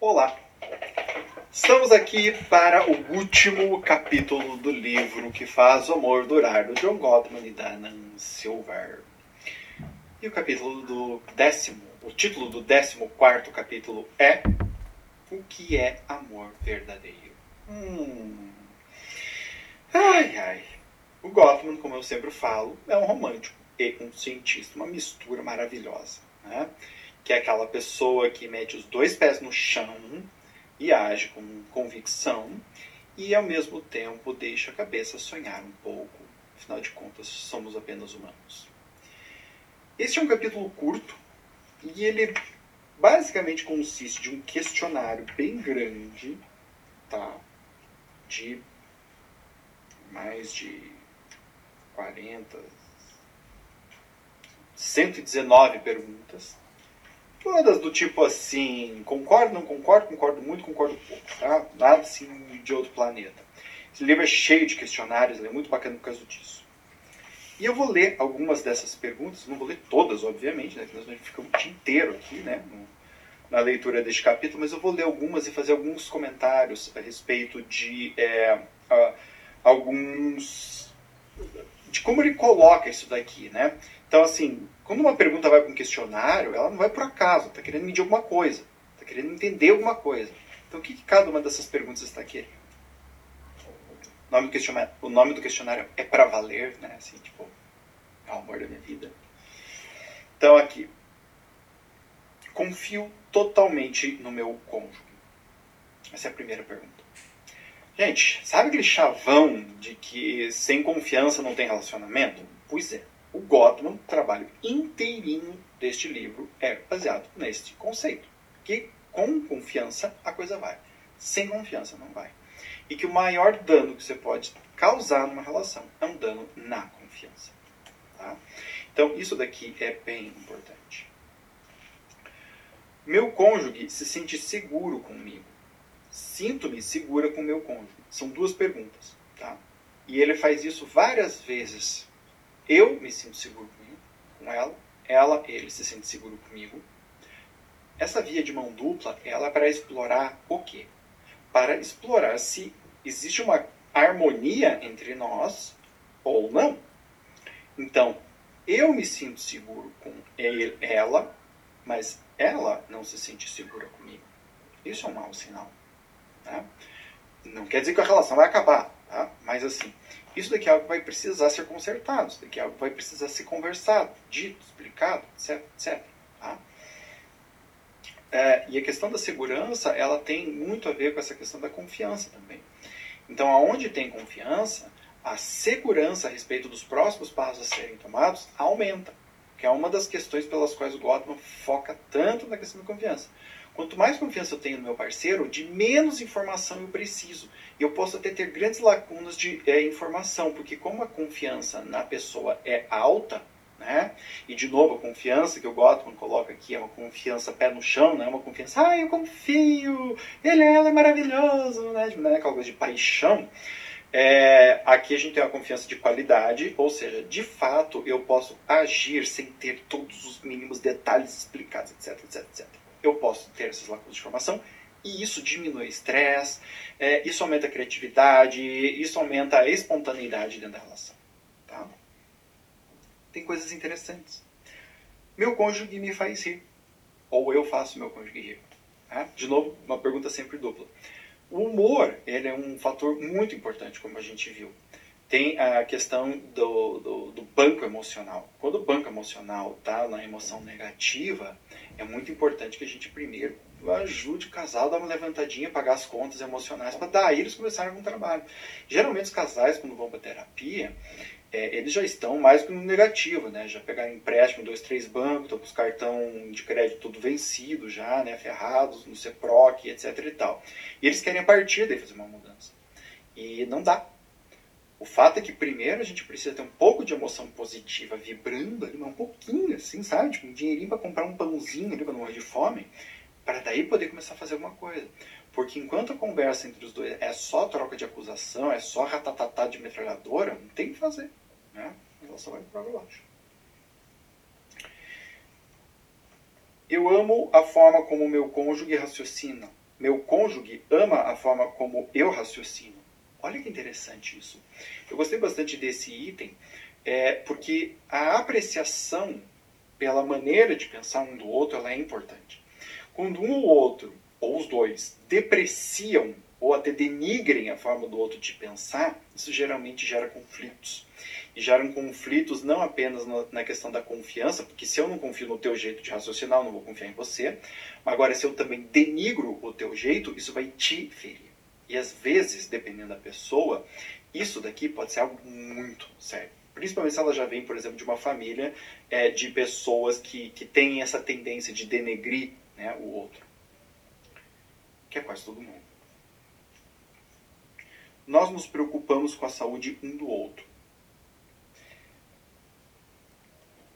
Olá! Estamos aqui para o último capítulo do livro que faz o amor durar, do John Gottman e da Nan Silver. E o capítulo do décimo, o título do décimo quarto capítulo é O que é amor verdadeiro? Hum. Ai, ai. O Gottman, como eu sempre falo, é um romântico e um cientista, uma mistura maravilhosa. Né? Que é aquela pessoa que mete os dois pés no chão e age com convicção e ao mesmo tempo deixa a cabeça sonhar um pouco. Afinal de contas, somos apenas humanos. Este é um capítulo curto e ele basicamente consiste de um questionário bem grande, tá? De mais de 40, 119 perguntas. Todas do tipo assim, concordo, não concordo, concordo muito, concordo pouco, tá? Nada assim de outro planeta. Esse livro é cheio de questionários, ele é muito bacana por causa disso. E eu vou ler algumas dessas perguntas, não vou ler todas, obviamente, né? Senão a gente fica um dia inteiro aqui, né? Na leitura deste capítulo, mas eu vou ler algumas e fazer alguns comentários a respeito de é, alguns. de como ele coloca isso daqui, né? Então, assim, quando uma pergunta vai para um questionário, ela não vai por acaso, está querendo medir alguma coisa, está querendo entender alguma coisa. Então, o que, que cada uma dessas perguntas está querendo? O nome do questionário, o nome do questionário é para valer, né? Assim, tipo, é o amor da minha vida. Então, aqui. Confio totalmente no meu cônjuge. Essa é a primeira pergunta. Gente, sabe aquele chavão de que sem confiança não tem relacionamento? Pois é. O Gottman, o trabalho inteirinho deste livro, é baseado neste conceito. Que com confiança a coisa vai. Sem confiança não vai e que o maior dano que você pode causar numa relação é um dano na confiança. Tá? Então, isso daqui é bem importante. Meu cônjuge se sente seguro comigo. Sinto-me segura com meu cônjuge. São duas perguntas. Tá? E ele faz isso várias vezes. Eu me sinto seguro com ela. Ela, ele se sente seguro comigo. Essa via de mão dupla, ela é para explorar o quê? para explorar se existe uma harmonia entre nós ou não. Então, eu me sinto seguro com ele, ela, mas ela não se sente segura comigo. Isso é um mau sinal. Tá? Não quer dizer que a relação vai acabar, tá? mas assim, isso daqui é algo que vai precisar ser consertado, isso daqui é algo que vai precisar ser conversado, dito, explicado, etc. etc tá? É, e a questão da segurança, ela tem muito a ver com essa questão da confiança também. Então, aonde tem confiança, a segurança a respeito dos próximos passos a serem tomados aumenta, que é uma das questões pelas quais o Gottman foca tanto na questão da confiança. Quanto mais confiança eu tenho no meu parceiro, de menos informação eu preciso. E eu posso até ter grandes lacunas de é, informação, porque como a confiança na pessoa é alta, né? E de novo, a confiança que o Gottman coloca aqui é uma confiança pé no chão, não é uma confiança, ah, eu confio, ele ela é maravilhoso, né? Não é coisa de paixão. É, aqui a gente tem uma confiança de qualidade, ou seja, de fato eu posso agir sem ter todos os mínimos detalhes explicados, etc, etc, etc. Eu posso ter essas lacunas de informação e isso diminui o estresse, é, isso aumenta a criatividade, isso aumenta a espontaneidade dentro da relação tem coisas interessantes. Meu cônjuge me faz rir. Ou eu faço meu cônjuge rir. Tá? De novo, uma pergunta sempre dupla. O humor ele é um fator muito importante, como a gente viu. Tem a questão do, do, do banco emocional. Quando o banco emocional está na emoção negativa, é muito importante que a gente primeiro ajude o casal a dar uma levantadinha, pagar as contas emocionais, para daí eles começarem algum trabalho. Geralmente os casais, quando vão para terapia, é, eles já estão mais que no negativo, né? Já pegaram empréstimo dois, três bancos, estão com os cartão de crédito tudo vencido já, né? Ferrados no CEPROC, etc e tal. E eles querem a partir daí fazer uma mudança. E não dá. O fato é que primeiro a gente precisa ter um pouco de emoção positiva vibrando ali, um pouquinho assim, sabe? Tipo, um dinheirinho para comprar um pãozinho ali não morrer de fome, para daí poder começar a fazer alguma coisa. Porque enquanto a conversa entre os dois é só troca de acusação, é só ratatatá de metralhadora, não tem o que fazer. Né? A relação vai para baixo. Eu amo a forma como meu cônjuge raciocina. meu cônjuge ama a forma como eu raciocino. Olha que interessante isso. Eu gostei bastante desse item, é, porque a apreciação pela maneira de pensar um do outro ela é importante. Quando um ou outro, ou os dois, depreciam ou até denigrem a forma do outro de pensar, isso geralmente gera conflitos. E geram conflitos não apenas na questão da confiança, porque se eu não confio no teu jeito de raciocinar, eu não vou confiar em você. Agora, se eu também denigro o teu jeito, isso vai te ferir. E às vezes, dependendo da pessoa, isso daqui pode ser algo muito sério. Principalmente se ela já vem, por exemplo, de uma família é, de pessoas que, que têm essa tendência de denegrir né, o outro. Que é quase todo mundo nós nos preocupamos com a saúde um do outro.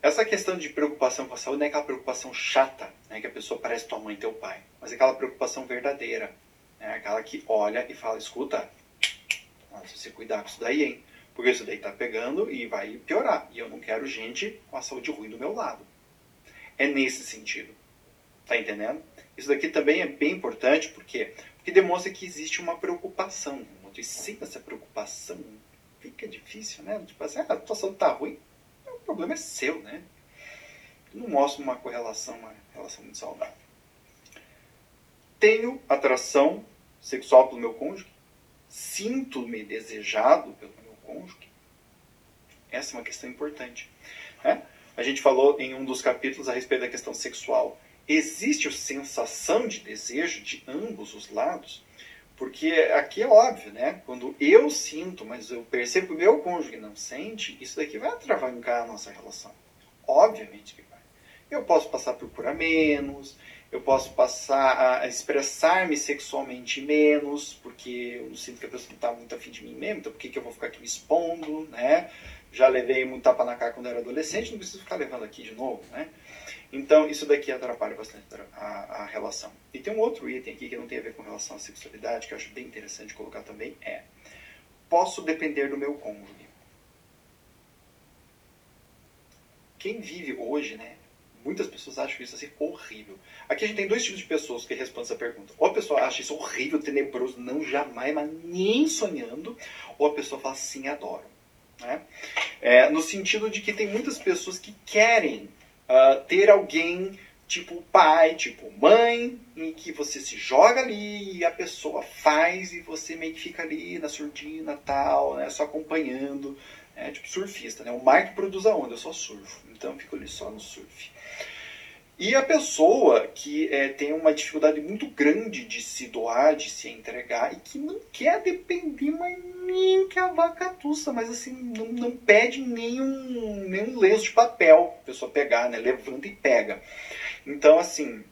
Essa questão de preocupação com a saúde não é aquela preocupação chata, né, que a pessoa parece tua mãe teu pai, mas é aquela preocupação verdadeira. Né, aquela que olha e fala, escuta, se você cuidar com isso daí, hein? Porque isso daí tá pegando e vai piorar. E eu não quero gente com a saúde ruim do meu lado. É nesse sentido. Tá entendendo? Isso daqui também é bem importante, por quê? Porque demonstra que existe uma preocupação e sem essa preocupação, fica difícil, né? Tipo assim, ah, a situação tá ruim, o problema é seu, né? Não mostra uma correlação, uma relação muito saudável. Tenho atração sexual pelo meu cônjuge? Sinto-me desejado pelo meu cônjuge? Essa é uma questão importante. Né? A gente falou em um dos capítulos a respeito da questão sexual. Existe a sensação de desejo de ambos os lados? Porque aqui é óbvio, né? Quando eu sinto, mas eu percebo que o meu cônjuge não sente, isso daqui vai atravancar a nossa relação. Obviamente que vai. Eu posso passar a procurar menos, eu posso passar a expressar-me sexualmente menos, porque eu não sinto que a pessoa não está muito afim de mim mesmo, então por que, que eu vou ficar aqui me expondo, né? Já levei muito tapa na cara quando era adolescente, não preciso ficar levando aqui de novo, né? Então, isso daqui atrapalha bastante a, a, relação. E tem um outro item aqui que não tem a ver com relação à sexualidade, que eu acho bem interessante colocar também, é posso depender do meu cônjuge. Quem vive hoje, né? Muitas pessoas acham isso assim horrível. Aqui a gente tem dois tipos de pessoas que respondem essa pergunta. Ou a pessoa acha isso horrível, tenebroso, não jamais, mas nem sonhando. Ou a pessoa fala assim, adoro. Né? É, no sentido de que tem muitas pessoas que querem uh, ter alguém tipo pai, tipo mãe, em que você se joga ali e a pessoa faz e você meio que fica ali na surdina tal, né, só acompanhando, né, tipo surfista, né, o que produz a onda, eu só surfo, então eu fico ali só no surf. E a pessoa que é, tem uma dificuldade muito grande de se doar, de se entregar, e que não quer depender mais nem que a vaca tussa, mas assim, não, não pede nenhum, nenhum lenço de papel a pessoa pegar, né? Levanta e pega. Então, assim,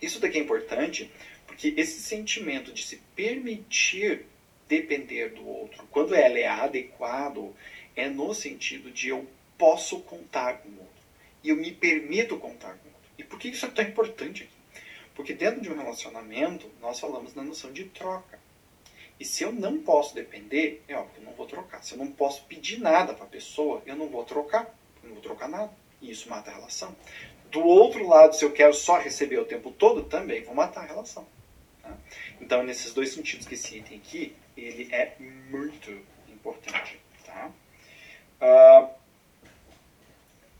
isso daqui é importante, porque esse sentimento de se permitir depender do outro, quando ele é adequado, é no sentido de eu posso contar com o outro. E eu me permito contar com por que isso é tão importante aqui? Porque dentro de um relacionamento, nós falamos na noção de troca. E se eu não posso depender, é óbvio eu não vou trocar. Se eu não posso pedir nada para a pessoa, eu não vou trocar. Eu não vou trocar nada. E isso mata a relação. Do outro lado, se eu quero só receber o tempo todo, também vou matar a relação. Tá? Então, nesses dois sentidos que esse item aqui, ele é muito importante. Tá? Uh,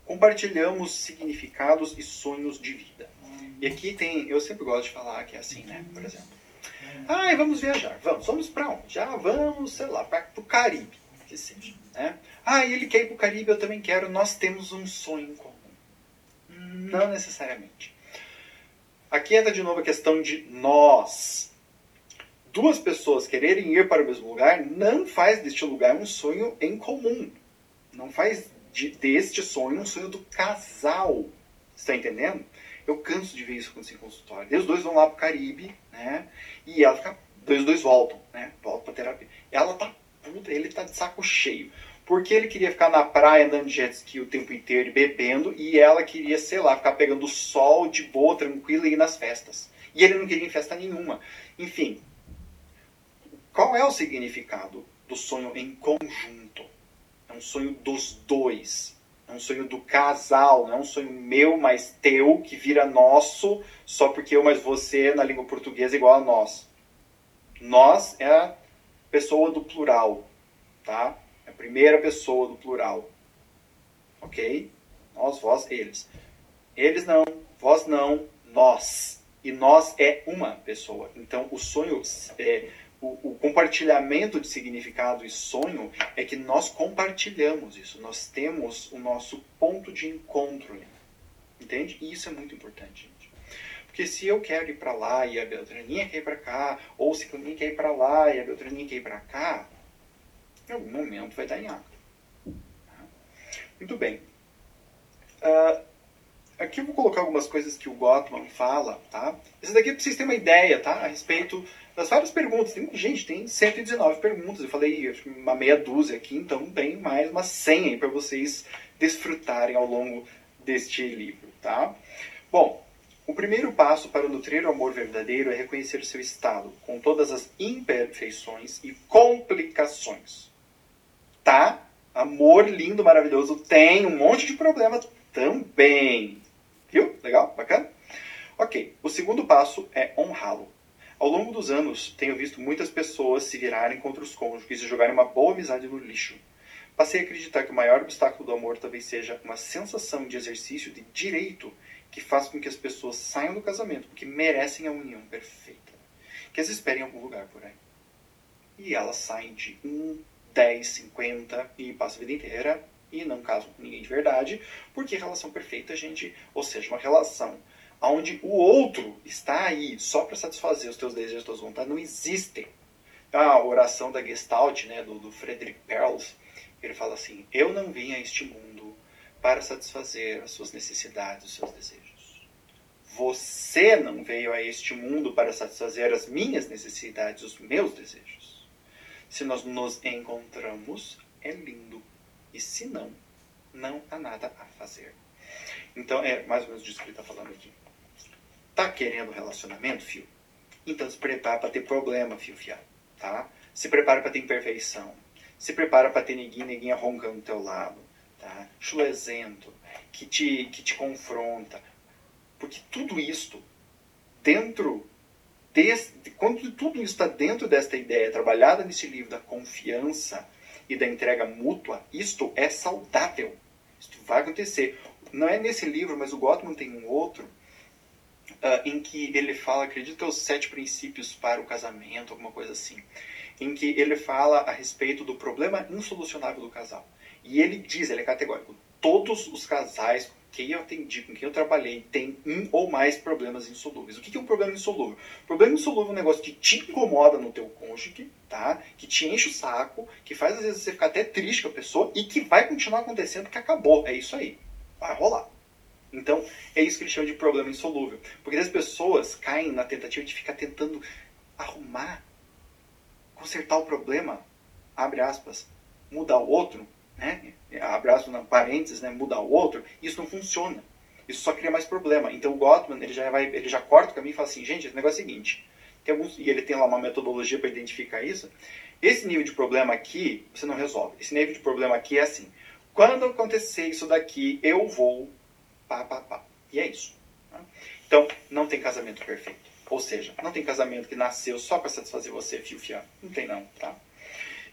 compartilhamos significados e sonhos de vida. E aqui tem, eu sempre gosto de falar que é assim, né? Por exemplo, ah, vamos viajar, vamos, vamos para onde? Já vamos, sei lá, para o Caribe, que seja, né? Ah, ele quer ir para o Caribe, eu também quero, nós temos um sonho em comum. Não necessariamente. Aqui entra de novo a questão de nós. Duas pessoas quererem ir para o mesmo lugar não faz deste lugar um sonho em comum. Não faz de, deste sonho um sonho do casal. Está entendendo? Eu canso de ver isso acontecer em consultório. E os dois vão lá pro Caribe, né? E ela fica. Os dois voltam, né? Voltam pra terapia. Ela tá puta, ele tá de saco cheio. Porque ele queria ficar na praia andando de jet ski o tempo inteiro e bebendo, e ela queria, sei lá, ficar pegando sol de boa, tranquila e ir nas festas. E ele não queria ir em festa nenhuma. Enfim, qual é o significado do sonho em conjunto? É um sonho dos dois. É um sonho do casal, não é um sonho meu mais teu que vira nosso só porque eu mais você na língua portuguesa é igual a nós. Nós é a pessoa do plural, tá? É a primeira pessoa do plural. Ok? Nós, vós, eles. Eles não, vós não, nós. E nós é uma pessoa. Então o sonho é o, o, compartilhamento de significado e sonho é que nós compartilhamos isso, nós temos o nosso ponto de encontro. Entende? E isso é muito importante, gente. Porque se eu quero ir para lá e a Beltraninha quer ir para cá, ou se a quer ir para lá e a Beltraninha quer ir para cá, em algum momento vai dar em ato. Muito bem. Uh, aqui eu vou colocar algumas coisas que o Gottman fala, tá? Isso daqui é para vocês terem uma ideia, tá? A respeito das várias perguntas. Tem, gente, tem 119 perguntas. Eu falei uma meia dúzia aqui, então tem mais umas 100 aí para vocês desfrutarem ao longo deste livro, tá? Bom, o primeiro passo para nutrir o amor verdadeiro é reconhecer seu estado, com todas as imperfeições e complicações. Tá? Amor lindo, maravilhoso, tem um monte de problemas também. Viu? Legal? Bacana? Ok. O segundo passo é honrá-lo. Ao longo dos anos, tenho visto muitas pessoas se virarem contra os cônjuges e jogarem uma boa amizade no lixo. Passei a acreditar que o maior obstáculo do amor talvez seja uma sensação de exercício de direito que faz com que as pessoas saiam do casamento porque merecem a união perfeita. Que as esperem em algum lugar por aí. E elas saem de 1, 10, 50 e passam a vida inteira e não casam com ninguém de verdade, porque relação perfeita, gente, ou seja, uma relação onde o outro está aí só para satisfazer os teus desejos, as tuas vontades, não existem. A oração da Gestalt, né, do, do Frederick Perls, ele fala assim: Eu não vim a este mundo para satisfazer as suas necessidades, os seus desejos. Você não veio a este mundo para satisfazer as minhas necessidades, os meus desejos. Se nós nos encontramos, é lindo. E se não, não há nada a fazer. Então, é mais ou menos disso que ele está falando aqui. Tá querendo relacionamento, fio? Então se prepara para ter problema, fio fiado, tá? Se prepara para ter imperfeição. Se prepara para ter ninguém, ninguém roncando do teu lado, tá? Chulezento, que te, que te confronta. Porque tudo isto, dentro desse, quando tudo isso está dentro desta ideia, trabalhada nesse livro da confiança e da entrega mútua, isto é saudável. Isto vai acontecer. Não é nesse livro, mas o Gottman tem um outro uh, em que ele fala, acredito que é os sete princípios para o casamento, alguma coisa assim, em que ele fala a respeito do problema insolucionável do casal. E ele diz, ele é categórico, todos os casais com quem eu atendi, com quem eu trabalhei, têm um ou mais problemas insolúveis. O que é um problema insolúvel? Problema insolúvel é um negócio que te incomoda no teu cônjuge, tá? Que te enche o saco, que faz às vezes você ficar até triste com a pessoa e que vai continuar acontecendo que acabou. É isso aí. Vai rolar. Então, é isso que ele chama de problema insolúvel. Porque as pessoas caem na tentativa de ficar tentando arrumar, consertar o problema, abre aspas, mudar o outro, né? abre aspas, na parênteses, né? mudar o outro, isso não funciona. Isso só cria mais problema. Então o Gottman, ele já, vai, ele já corta o caminho e fala assim, gente, esse negócio é o seguinte, tem alguns, e ele tem lá uma metodologia para identificar isso, esse nível de problema aqui, você não resolve. Esse nível de problema aqui é assim, quando acontecer isso daqui, eu vou pá, pá, pá. E é isso. Tá? Então, não tem casamento perfeito. Ou seja, não tem casamento que nasceu só para satisfazer você, fio fiar. Não tem não, tá?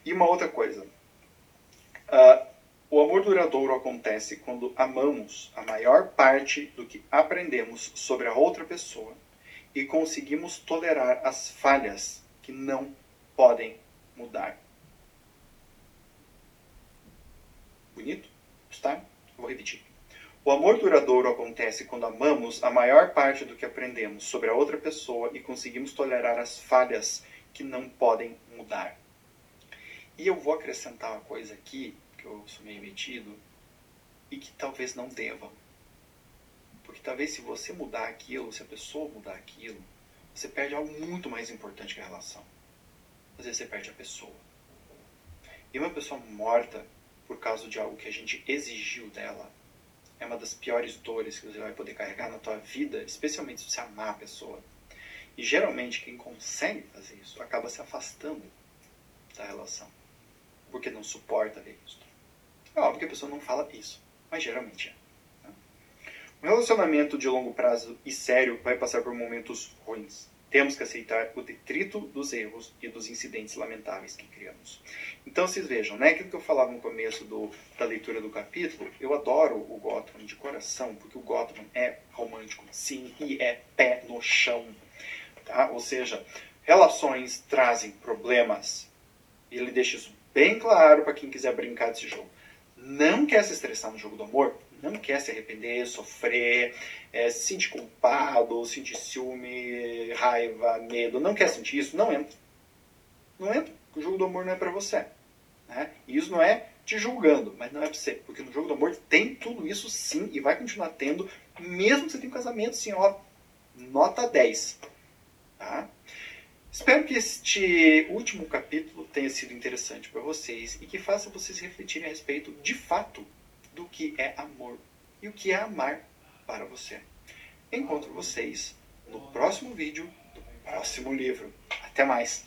E uma outra coisa. Uh, o amor duradouro acontece quando amamos a maior parte do que aprendemos sobre a outra pessoa e conseguimos tolerar as falhas que não podem mudar. Bonito? Está? Vou repetir. O amor duradouro acontece quando amamos a maior parte do que aprendemos sobre a outra pessoa e conseguimos tolerar as falhas que não podem mudar. E eu vou acrescentar uma coisa aqui, que eu sou meio metido, e que talvez não devam. Porque talvez se você mudar aquilo, se a pessoa mudar aquilo, você perde algo muito mais importante que a relação. Às vezes você perde a pessoa. E uma pessoa morta por causa de algo que a gente exigiu dela, é uma das piores dores que você vai poder carregar na tua vida, especialmente se você amar a pessoa. E geralmente quem consegue fazer isso acaba se afastando da relação, porque não suporta ver isso. É óbvio que a pessoa não fala isso, mas geralmente é. Tá? Um relacionamento de longo prazo e sério vai passar por momentos ruins. Temos que aceitar o detrito dos erros e dos incidentes lamentáveis que criamos. Então, vocês vejam, né? Aquilo que eu falava no começo do, da leitura do capítulo, eu adoro o Gotham de coração, porque o Gotham é romântico, sim, e é pé no chão. Tá? Ou seja, relações trazem problemas. E ele deixa isso bem claro para quem quiser brincar desse jogo. Não quer se estressar no jogo do amor? Não quer se arrepender, sofrer, é, se sentir culpado, sentir ciúme, raiva, medo, não quer sentir isso, não entra. Não entra. O jogo do amor não é para você. Né? E isso não é te julgando, mas não é para você. Porque no jogo do amor tem tudo isso sim e vai continuar tendo, mesmo que você tenha um casamento assim, ó, nota 10. Tá? Espero que este último capítulo tenha sido interessante para vocês e que faça vocês refletirem a respeito de fato do que é amor e o que é amar para você. Encontro vocês no próximo vídeo do próximo livro. Até mais!